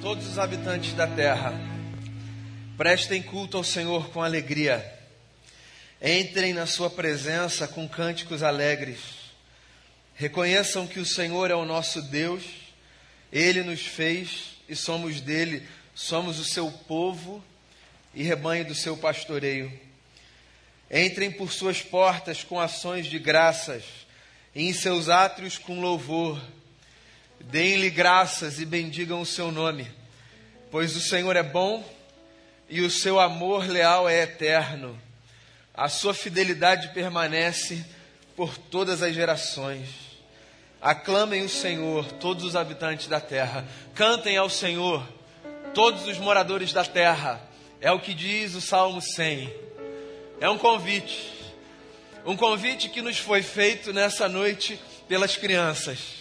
todos os habitantes da terra, prestem culto ao Senhor com alegria. Entrem na sua presença com cânticos alegres. Reconheçam que o Senhor é o nosso Deus, ele nos fez e somos dele, somos o seu povo e rebanho do seu pastoreio. Entrem por suas portas com ações de graças, e em seus átrios com louvor. Deem-lhe graças e bendigam o seu nome, pois o Senhor é bom e o seu amor leal é eterno. A sua fidelidade permanece por todas as gerações. Aclamem o Senhor, todos os habitantes da terra. Cantem ao Senhor, todos os moradores da terra. É o que diz o Salmo 100. É um convite. Um convite que nos foi feito nessa noite pelas crianças,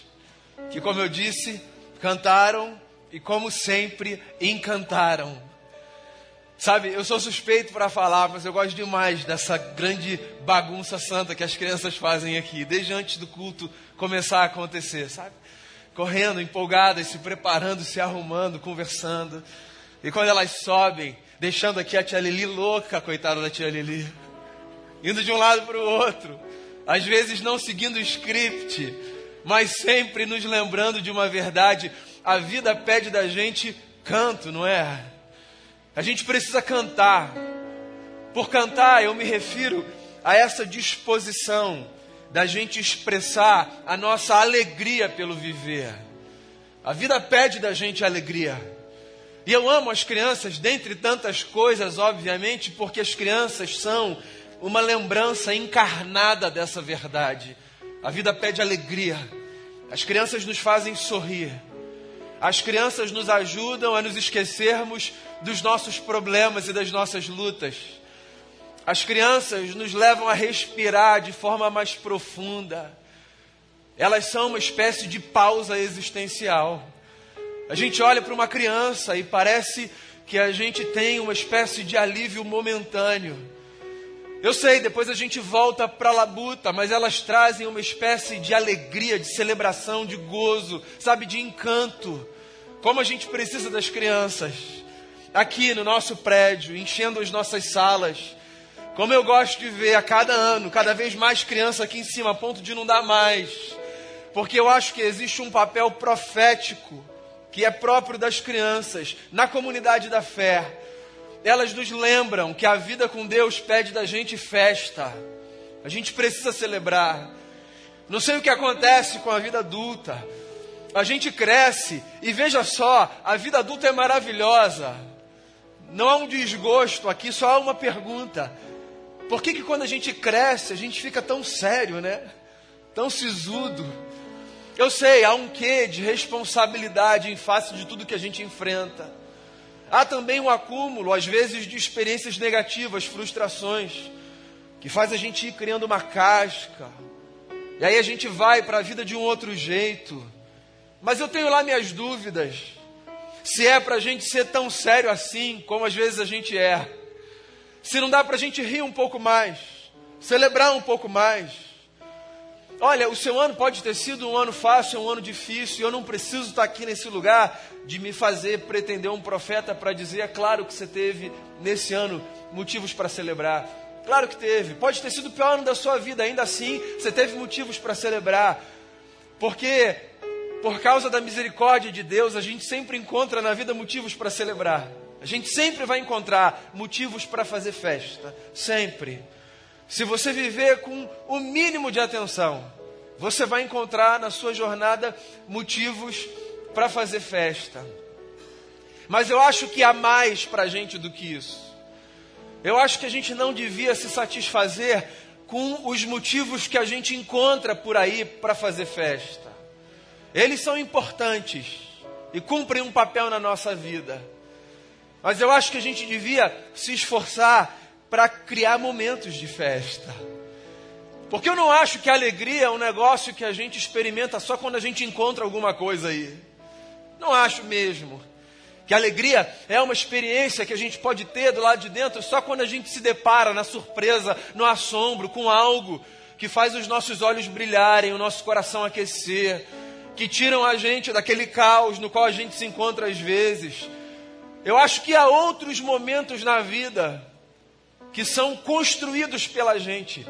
que, como eu disse, cantaram e, como sempre, encantaram. Sabe, eu sou suspeito para falar, mas eu gosto demais dessa grande bagunça santa que as crianças fazem aqui, desde antes do culto começar a acontecer, sabe? Correndo, empolgadas, se preparando, se arrumando, conversando. E quando elas sobem, deixando aqui a tia Lili louca, coitada da tia Lili, indo de um lado para o outro, às vezes não seguindo o script, mas sempre nos lembrando de uma verdade. A vida pede da gente canto, não é? A gente precisa cantar. Por cantar, eu me refiro a essa disposição da gente expressar a nossa alegria pelo viver. A vida pede da gente alegria. E eu amo as crianças, dentre tantas coisas, obviamente, porque as crianças são uma lembrança encarnada dessa verdade. A vida pede alegria. As crianças nos fazem sorrir. As crianças nos ajudam a nos esquecermos dos nossos problemas e das nossas lutas. As crianças nos levam a respirar de forma mais profunda. Elas são uma espécie de pausa existencial. A gente olha para uma criança e parece que a gente tem uma espécie de alívio momentâneo. Eu sei, depois a gente volta para a labuta, mas elas trazem uma espécie de alegria, de celebração, de gozo, sabe, de encanto. Como a gente precisa das crianças. Aqui no nosso prédio, enchendo as nossas salas. Como eu gosto de ver a cada ano, cada vez mais criança aqui em cima, a ponto de não dar mais. Porque eu acho que existe um papel profético que é próprio das crianças, na comunidade da fé. Elas nos lembram que a vida com Deus pede da gente festa. A gente precisa celebrar. Não sei o que acontece com a vida adulta. A gente cresce e veja só, a vida adulta é maravilhosa. Não há um desgosto aqui, só há uma pergunta. Por que, que quando a gente cresce, a gente fica tão sério, né? Tão sisudo? Eu sei, há um quê de responsabilidade em face de tudo que a gente enfrenta. Há também um acúmulo, às vezes, de experiências negativas, frustrações, que faz a gente ir criando uma casca. E aí a gente vai para a vida de um outro jeito. Mas eu tenho lá minhas dúvidas. Se é para a gente ser tão sério assim, como às vezes a gente é. Se não dá para a gente rir um pouco mais, celebrar um pouco mais. Olha, o seu ano pode ter sido um ano fácil, um ano difícil, e eu não preciso estar aqui nesse lugar de me fazer pretender um profeta para dizer, é claro que você teve nesse ano motivos para celebrar. Claro que teve. Pode ter sido o pior ano da sua vida, ainda assim você teve motivos para celebrar. Porque, por causa da misericórdia de Deus, a gente sempre encontra na vida motivos para celebrar. A gente sempre vai encontrar motivos para fazer festa. Sempre. Se você viver com o mínimo de atenção, você vai encontrar na sua jornada motivos para fazer festa. Mas eu acho que há mais para a gente do que isso. Eu acho que a gente não devia se satisfazer com os motivos que a gente encontra por aí para fazer festa. Eles são importantes e cumprem um papel na nossa vida. Mas eu acho que a gente devia se esforçar para criar momentos de festa. Porque eu não acho que a alegria é um negócio que a gente experimenta só quando a gente encontra alguma coisa aí. Não acho mesmo. Que a alegria é uma experiência que a gente pode ter do lado de dentro só quando a gente se depara na surpresa, no assombro, com algo que faz os nossos olhos brilharem, o nosso coração aquecer, que tiram a gente daquele caos no qual a gente se encontra às vezes. Eu acho que há outros momentos na vida que são construídos pela gente,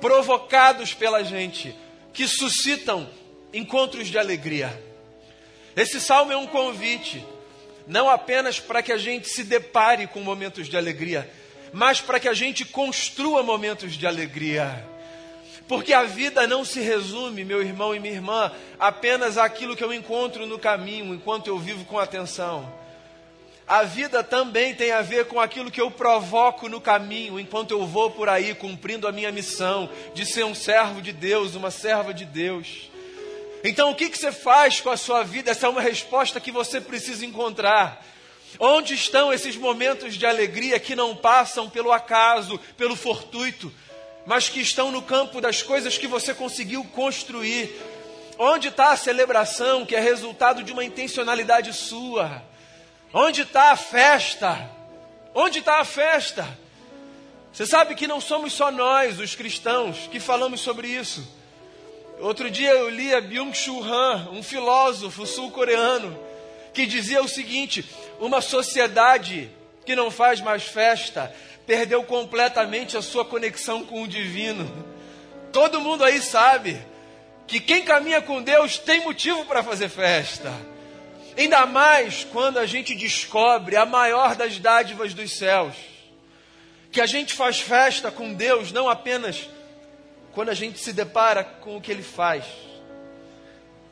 provocados pela gente, que suscitam encontros de alegria. Esse salmo é um convite, não apenas para que a gente se depare com momentos de alegria, mas para que a gente construa momentos de alegria. Porque a vida não se resume, meu irmão e minha irmã, apenas àquilo que eu encontro no caminho enquanto eu vivo com atenção. A vida também tem a ver com aquilo que eu provoco no caminho enquanto eu vou por aí cumprindo a minha missão de ser um servo de Deus, uma serva de Deus. Então, o que, que você faz com a sua vida? Essa é uma resposta que você precisa encontrar. Onde estão esses momentos de alegria que não passam pelo acaso, pelo fortuito, mas que estão no campo das coisas que você conseguiu construir? Onde está a celebração que é resultado de uma intencionalidade sua? Onde está a festa? Onde está a festa? Você sabe que não somos só nós, os cristãos, que falamos sobre isso. Outro dia eu li a Byung-Chul Han, um filósofo sul-coreano, que dizia o seguinte: uma sociedade que não faz mais festa perdeu completamente a sua conexão com o divino. Todo mundo aí sabe que quem caminha com Deus tem motivo para fazer festa. Ainda mais quando a gente descobre a maior das dádivas dos céus. Que a gente faz festa com Deus não apenas quando a gente se depara com o que Ele faz.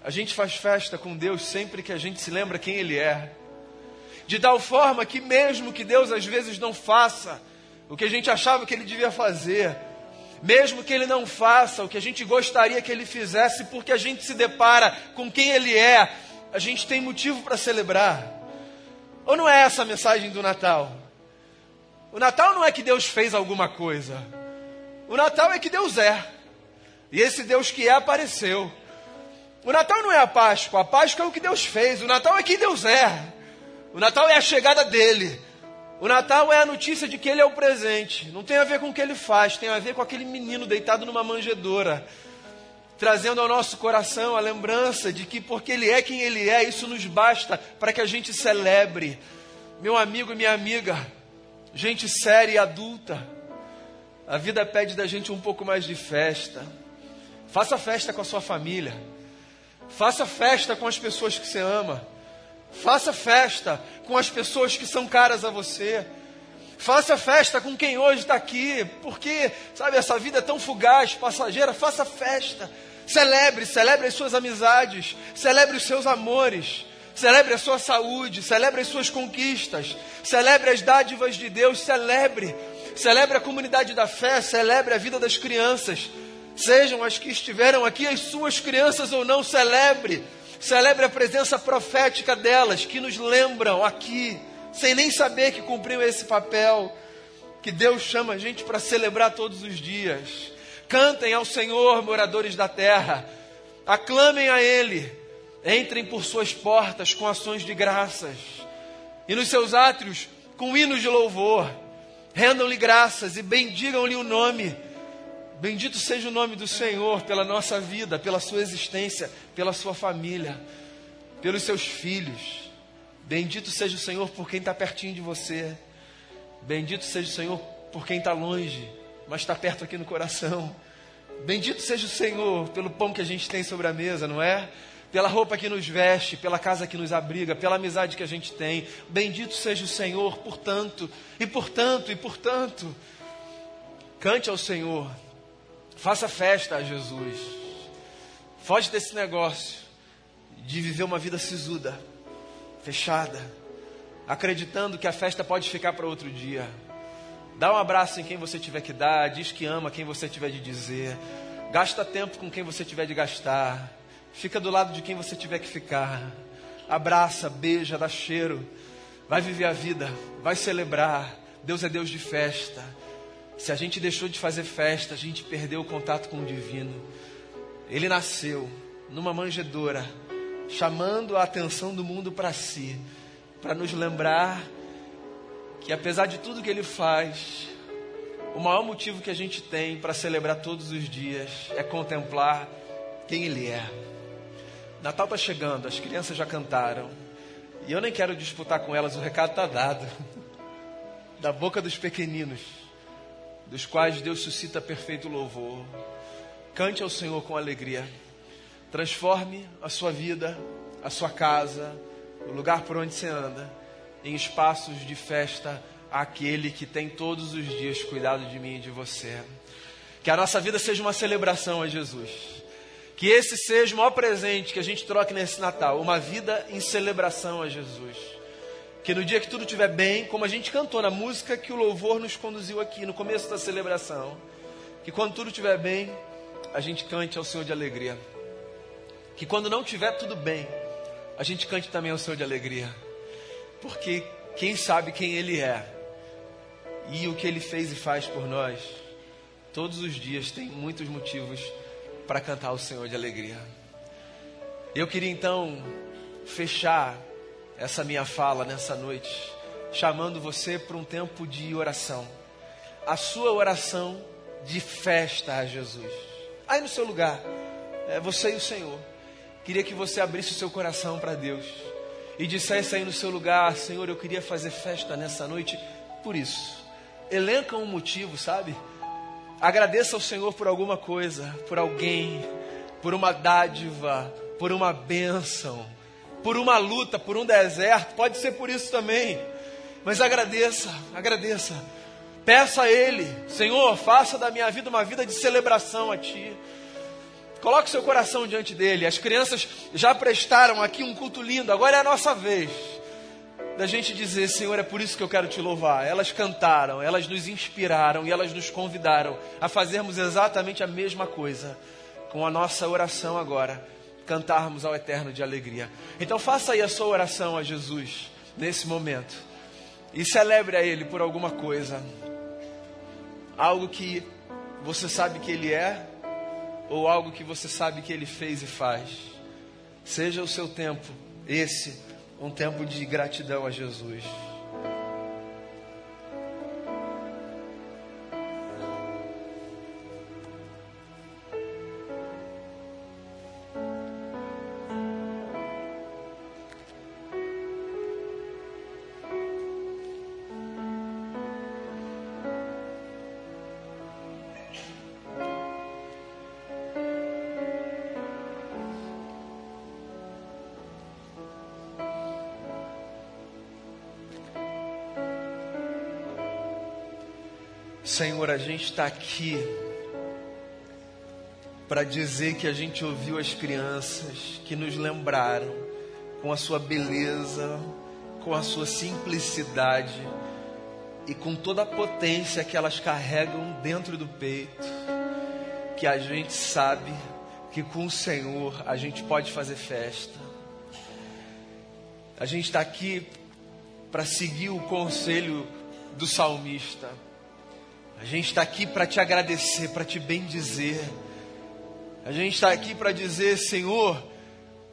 A gente faz festa com Deus sempre que a gente se lembra quem Ele é. De tal forma que, mesmo que Deus às vezes não faça o que a gente achava que Ele devia fazer, mesmo que Ele não faça o que a gente gostaria que Ele fizesse, porque a gente se depara com quem Ele é, a gente tem motivo para celebrar. Ou não é essa a mensagem do Natal? O Natal não é que Deus fez alguma coisa. O Natal é que Deus é. E esse Deus que é apareceu. O Natal não é a Páscoa, a Páscoa é o que Deus fez. O Natal é quem Deus é. O Natal é a chegada dele. O Natal é a notícia de que ele é o presente. Não tem a ver com o que ele faz, tem a ver com aquele menino deitado numa manjedoura, trazendo ao nosso coração a lembrança de que porque ele é quem ele é, isso nos basta para que a gente celebre. Meu amigo e minha amiga, gente séria e adulta, a vida pede da gente um pouco mais de festa. Faça festa com a sua família. Faça festa com as pessoas que você ama. Faça festa com as pessoas que são caras a você. Faça festa com quem hoje está aqui, porque, sabe, essa vida é tão fugaz, passageira. Faça festa. Celebre, celebre as suas amizades, celebre os seus amores, celebre a sua saúde, celebre as suas conquistas, celebre as dádivas de Deus, celebre Celebre a comunidade da fé, celebre a vida das crianças. Sejam as que estiveram aqui, as suas crianças ou não, celebre. Celebre a presença profética delas, que nos lembram aqui, sem nem saber que cumpriu esse papel, que Deus chama a gente para celebrar todos os dias. Cantem ao Senhor, moradores da terra, aclamem a Ele, entrem por suas portas com ações de graças, e nos seus átrios com hinos de louvor. Rendam-lhe graças e bendigam-lhe o nome. Bendito seja o nome do Senhor pela nossa vida, pela sua existência, pela sua família, pelos seus filhos. Bendito seja o Senhor por quem está pertinho de você. Bendito seja o Senhor por quem está longe, mas está perto aqui no coração. Bendito seja o Senhor pelo pão que a gente tem sobre a mesa, não é? pela roupa que nos veste, pela casa que nos abriga, pela amizade que a gente tem. Bendito seja o Senhor, portanto, e portanto, e portanto. Cante ao Senhor, faça festa a Jesus. Foge desse negócio de viver uma vida sisuda, fechada, acreditando que a festa pode ficar para outro dia. Dá um abraço em quem você tiver que dar, diz que ama quem você tiver de dizer, gasta tempo com quem você tiver de gastar Fica do lado de quem você tiver que ficar. Abraça, beija, dá cheiro. Vai viver a vida, vai celebrar. Deus é Deus de festa. Se a gente deixou de fazer festa, a gente perdeu o contato com o divino. Ele nasceu numa manjedoura, chamando a atenção do mundo para si, para nos lembrar que apesar de tudo que ele faz, o maior motivo que a gente tem para celebrar todos os dias é contemplar quem ele é. Natal está chegando, as crianças já cantaram. E eu nem quero disputar com elas, o recado está dado. Da boca dos pequeninos, dos quais Deus suscita perfeito louvor. Cante ao Senhor com alegria. Transforme a sua vida, a sua casa, o lugar por onde você anda, em espaços de festa àquele que tem todos os dias cuidado de mim e de você. Que a nossa vida seja uma celebração a Jesus. Que esse seja o maior presente que a gente troque nesse Natal, uma vida em celebração a Jesus. Que no dia que tudo estiver bem, como a gente cantou na música que o louvor nos conduziu aqui no começo da celebração, que quando tudo estiver bem, a gente cante ao Senhor de alegria. Que quando não estiver tudo bem, a gente cante também ao Senhor de alegria. Porque quem sabe quem Ele é e o que Ele fez e faz por nós, todos os dias tem muitos motivos para cantar ao Senhor de alegria. Eu queria então fechar essa minha fala nessa noite, chamando você para um tempo de oração. A sua oração de festa a Jesus. Aí no seu lugar, é você e o Senhor. Queria que você abrisse o seu coração para Deus e dissesse aí no seu lugar: Senhor, eu queria fazer festa nessa noite por isso. Elenca um motivo, sabe? Agradeça ao Senhor por alguma coisa, por alguém, por uma dádiva, por uma bênção, por uma luta, por um deserto. Pode ser por isso também. Mas agradeça, agradeça. Peça a Ele, Senhor, faça da minha vida uma vida de celebração a Ti. Coloque seu coração diante dele. As crianças já prestaram aqui um culto lindo, agora é a nossa vez da gente dizer: Senhor, é por isso que eu quero te louvar. Elas cantaram, elas nos inspiraram e elas nos convidaram a fazermos exatamente a mesma coisa com a nossa oração agora, cantarmos ao Eterno de alegria. Então faça aí a sua oração a Jesus nesse momento e celebre a Ele por alguma coisa, algo que você sabe que Ele é ou algo que você sabe que Ele fez e faz. Seja o seu tempo esse um tempo de gratidão a Jesus. Senhor, a gente está aqui para dizer que a gente ouviu as crianças que nos lembraram com a sua beleza, com a sua simplicidade e com toda a potência que elas carregam dentro do peito, que a gente sabe que com o Senhor a gente pode fazer festa. A gente está aqui para seguir o conselho do salmista a gente está aqui para te agradecer, para te bendizer. A gente está aqui para dizer, Senhor,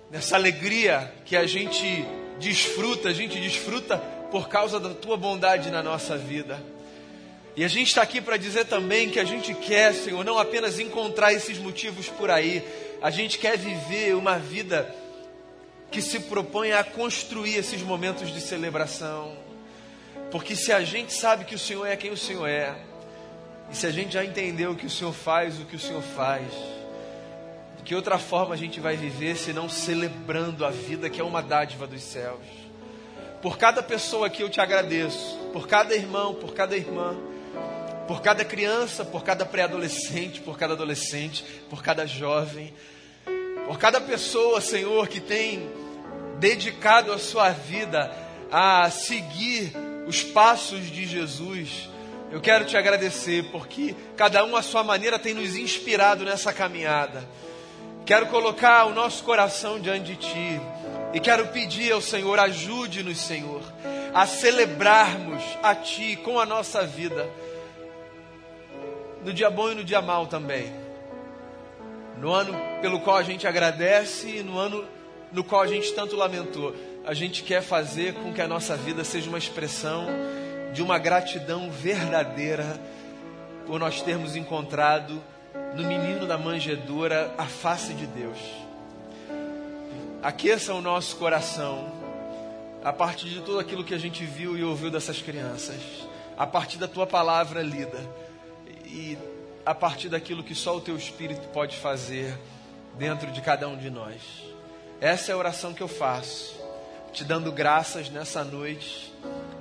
nessa alegria que a gente desfruta, a gente desfruta por causa da tua bondade na nossa vida. E a gente está aqui para dizer também que a gente quer, Senhor, não apenas encontrar esses motivos por aí, a gente quer viver uma vida que se propõe a construir esses momentos de celebração. Porque se a gente sabe que o Senhor é quem o Senhor é, e se a gente já entendeu que o Senhor faz, o que o Senhor faz, que outra forma a gente vai viver se não celebrando a vida que é uma dádiva dos céus? Por cada pessoa aqui eu te agradeço, por cada irmão, por cada irmã, por cada criança, por cada pré-adolescente, por cada adolescente, por cada jovem, por cada pessoa, Senhor, que tem dedicado a sua vida a seguir os passos de Jesus eu quero te agradecer porque cada um à sua maneira tem nos inspirado nessa caminhada. Quero colocar o nosso coração diante de ti e quero pedir ao Senhor, ajude-nos, Senhor, a celebrarmos a ti com a nossa vida, no dia bom e no dia mal também. No ano pelo qual a gente agradece e no ano no qual a gente tanto lamentou. A gente quer fazer com que a nossa vida seja uma expressão de uma gratidão verdadeira por nós termos encontrado no menino da manjedoura a face de Deus. aqueça o nosso coração a partir de tudo aquilo que a gente viu e ouviu dessas crianças, a partir da tua palavra lida e a partir daquilo que só o teu Espírito pode fazer dentro de cada um de nós. Essa é a oração que eu faço, te dando graças nessa noite,